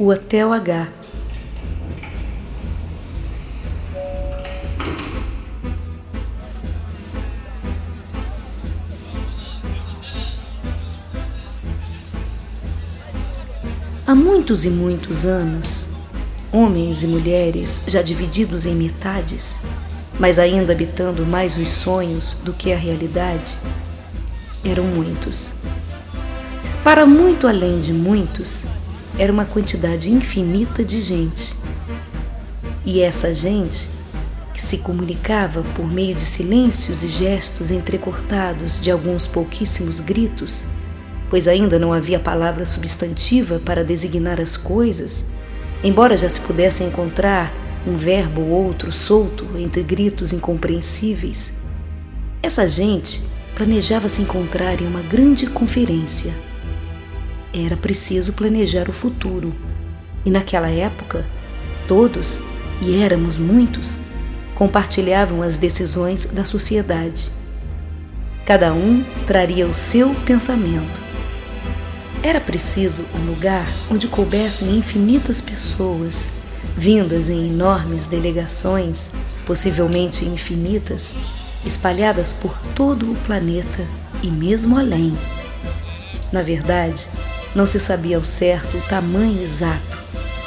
O Hotel H. Há muitos e muitos anos, homens e mulheres já divididos em metades, mas ainda habitando mais os sonhos do que a realidade, eram muitos. Para muito além de muitos, era uma quantidade infinita de gente. E essa gente, que se comunicava por meio de silêncios e gestos entrecortados de alguns pouquíssimos gritos, pois ainda não havia palavra substantiva para designar as coisas, embora já se pudesse encontrar um verbo ou outro solto entre gritos incompreensíveis, essa gente planejava se encontrar em uma grande conferência. Era preciso planejar o futuro, e naquela época, todos, e éramos muitos, compartilhavam as decisões da sociedade. Cada um traria o seu pensamento. Era preciso um lugar onde coubessem infinitas pessoas, vindas em enormes delegações, possivelmente infinitas, espalhadas por todo o planeta e mesmo além. Na verdade, não se sabia ao certo o tamanho exato,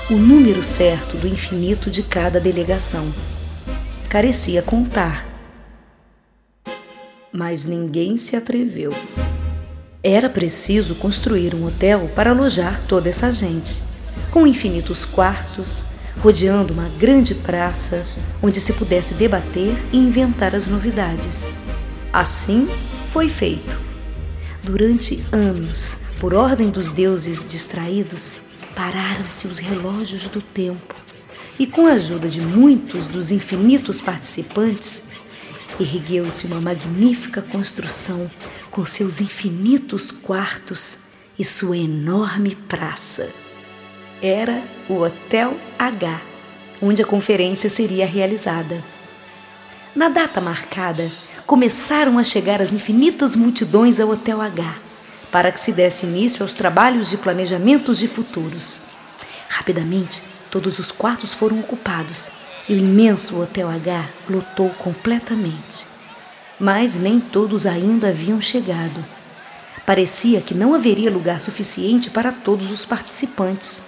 o número certo do infinito de cada delegação. Carecia contar. Mas ninguém se atreveu. Era preciso construir um hotel para alojar toda essa gente, com infinitos quartos, rodeando uma grande praça onde se pudesse debater e inventar as novidades. Assim foi feito. Durante anos, por ordem dos deuses distraídos, pararam-se os relógios do tempo. E, com a ajuda de muitos dos infinitos participantes, ergueu-se uma magnífica construção com seus infinitos quartos e sua enorme praça. Era o Hotel H, onde a conferência seria realizada. Na data marcada, começaram a chegar as infinitas multidões ao Hotel H, para que se desse início aos trabalhos de planejamentos de futuros. Rapidamente, todos os quartos foram ocupados e o imenso Hotel H lotou completamente. Mas nem todos ainda haviam chegado. Parecia que não haveria lugar suficiente para todos os participantes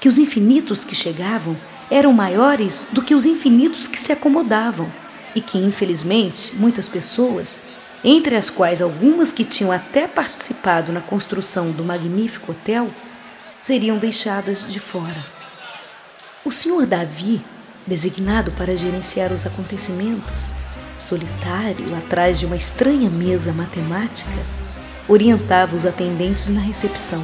que os infinitos que chegavam eram maiores do que os infinitos que se acomodavam e que, infelizmente, muitas pessoas, entre as quais algumas que tinham até participado na construção do magnífico hotel, seriam deixadas de fora. O senhor Davi, designado para gerenciar os acontecimentos, solitário atrás de uma estranha mesa matemática, orientava os atendentes na recepção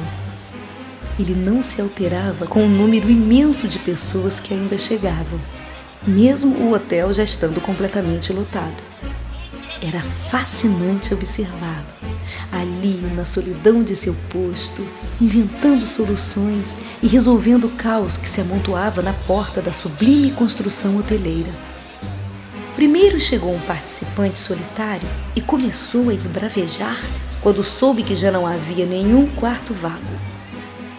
ele não se alterava com o número imenso de pessoas que ainda chegavam, mesmo o hotel já estando completamente lotado. Era fascinante observá-lo, ali na solidão de seu posto, inventando soluções e resolvendo o caos que se amontoava na porta da sublime construção hoteleira. Primeiro chegou um participante solitário e começou a esbravejar quando soube que já não havia nenhum quarto vago.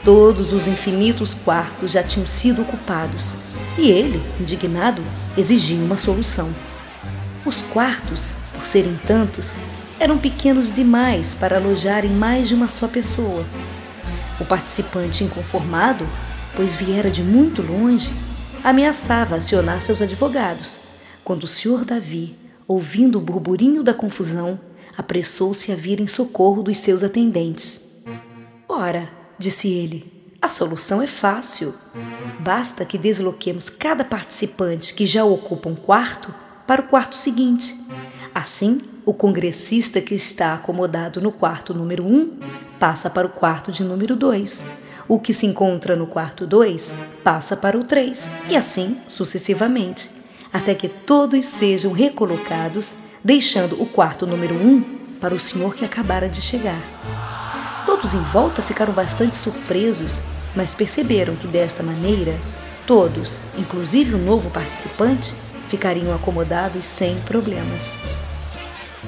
Todos os infinitos quartos já tinham sido ocupados e ele, indignado, exigia uma solução. Os quartos, por serem tantos, eram pequenos demais para alojarem mais de uma só pessoa. O participante inconformado, pois viera de muito longe, ameaçava acionar seus advogados, quando o senhor Davi, ouvindo o burburinho da confusão, apressou-se a vir em socorro dos seus atendentes. Ora, disse ele. A solução é fácil. Basta que desloquemos cada participante que já ocupa um quarto para o quarto seguinte. Assim, o congressista que está acomodado no quarto número 1 passa para o quarto de número 2. O que se encontra no quarto 2 passa para o 3 e assim sucessivamente, até que todos sejam recolocados, deixando o quarto número 1 para o senhor que acabara de chegar. Todos em volta ficaram bastante surpresos, mas perceberam que desta maneira, todos, inclusive o novo participante, ficariam acomodados sem problemas.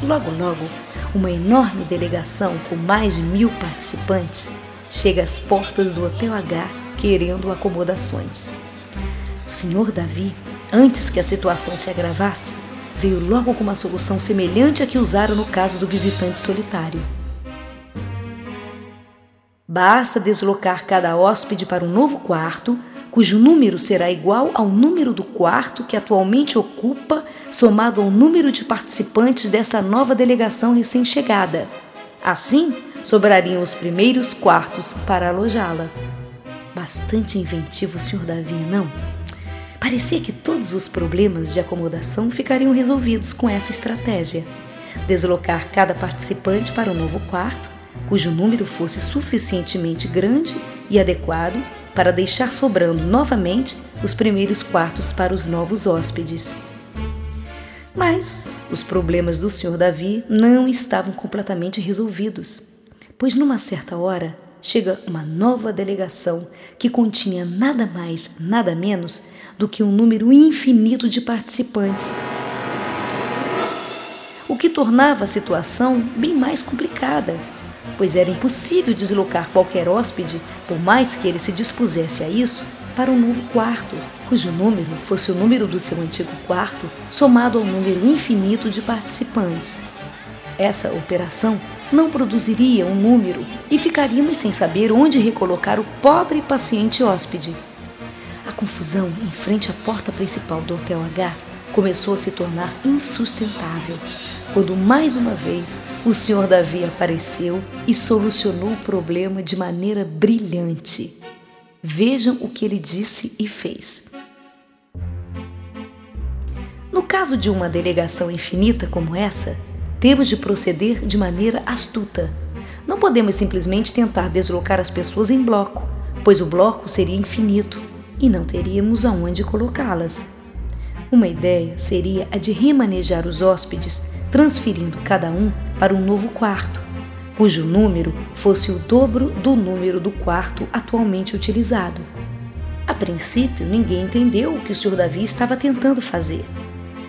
Logo, logo, uma enorme delegação com mais de mil participantes chega às portas do Hotel H querendo acomodações. O senhor Davi, antes que a situação se agravasse, veio logo com uma solução semelhante à que usara no caso do visitante solitário. Basta deslocar cada hóspede para um novo quarto, cujo número será igual ao número do quarto que atualmente ocupa, somado ao número de participantes dessa nova delegação recém-chegada. Assim, sobrariam os primeiros quartos para alojá-la. Bastante inventivo o Sr. Davi, não? Parecia que todos os problemas de acomodação ficariam resolvidos com essa estratégia. Deslocar cada participante para um novo quarto, cujo número fosse suficientemente grande e adequado para deixar sobrando novamente os primeiros quartos para os novos hóspedes. Mas os problemas do Sr. Davi não estavam completamente resolvidos, pois numa certa hora chega uma nova delegação que continha nada mais, nada menos do que um número infinito de participantes, o que tornava a situação bem mais complicada, pois era impossível deslocar qualquer hóspede, por mais que ele se dispusesse a isso, para um novo quarto, cujo número fosse o número do seu antigo quarto, somado ao número infinito de participantes. Essa operação não produziria um número e ficaríamos sem saber onde recolocar o pobre paciente hóspede. A confusão em frente à porta principal do Hotel H começou a se tornar insustentável, quando mais uma vez o Sr. Davi apareceu e solucionou o problema de maneira brilhante. Vejam o que ele disse e fez. No caso de uma delegação infinita como essa, temos de proceder de maneira astuta. Não podemos simplesmente tentar deslocar as pessoas em bloco, pois o bloco seria infinito e não teríamos aonde colocá-las. Uma ideia seria a de remanejar os hóspedes, transferindo cada um para um novo quarto, cujo número fosse o dobro do número do quarto atualmente utilizado. A princípio, ninguém entendeu o que o Sr. Davi estava tentando fazer,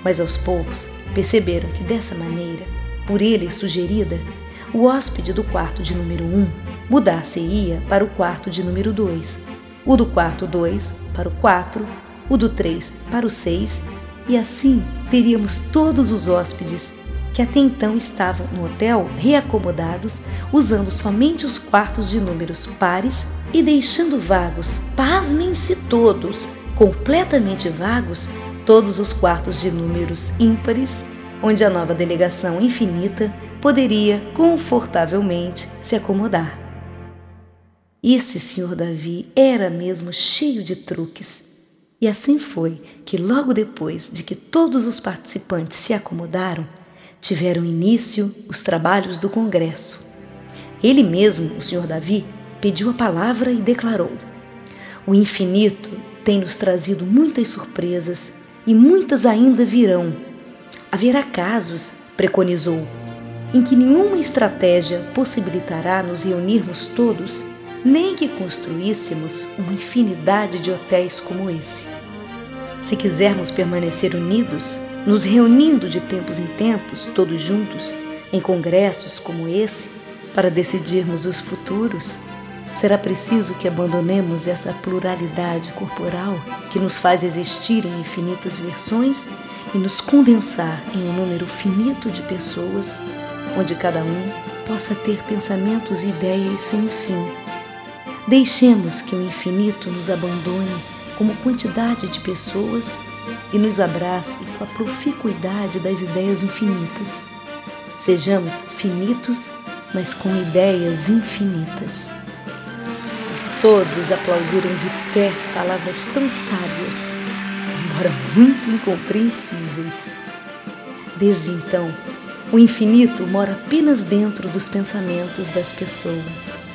mas aos poucos perceberam que dessa maneira, por ele sugerida, o hóspede do quarto de número 1 mudar-se-ia para o quarto de número 2 o do quarto 2 para o 4, o do 3 para o 6, e assim teríamos todos os hóspedes que até então estavam no hotel reacomodados, usando somente os quartos de números pares e deixando vagos, pasmem-se todos, completamente vagos, todos os quartos de números ímpares, onde a nova delegação infinita poderia confortavelmente se acomodar. Esse senhor Davi era mesmo cheio de truques. E assim foi que, logo depois de que todos os participantes se acomodaram, tiveram início os trabalhos do Congresso. Ele mesmo, o senhor Davi, pediu a palavra e declarou: O infinito tem nos trazido muitas surpresas e muitas ainda virão. Haverá casos, preconizou, em que nenhuma estratégia possibilitará nos reunirmos todos nem que construíssemos uma infinidade de hotéis como esse. Se quisermos permanecer unidos, nos reunindo de tempos em tempos, todos juntos, em congressos como esse, para decidirmos os futuros, será preciso que abandonemos essa pluralidade corporal que nos faz existir em infinitas versões e nos condensar em um número finito de pessoas, onde cada um possa ter pensamentos e ideias sem fim. Deixemos que o infinito nos abandone como quantidade de pessoas e nos abrace com a proficuidade das ideias infinitas. Sejamos finitos, mas com ideias infinitas. Todos aplaudiram de pé palavras tão sábias, embora muito incompreensíveis. Desde então, o infinito mora apenas dentro dos pensamentos das pessoas.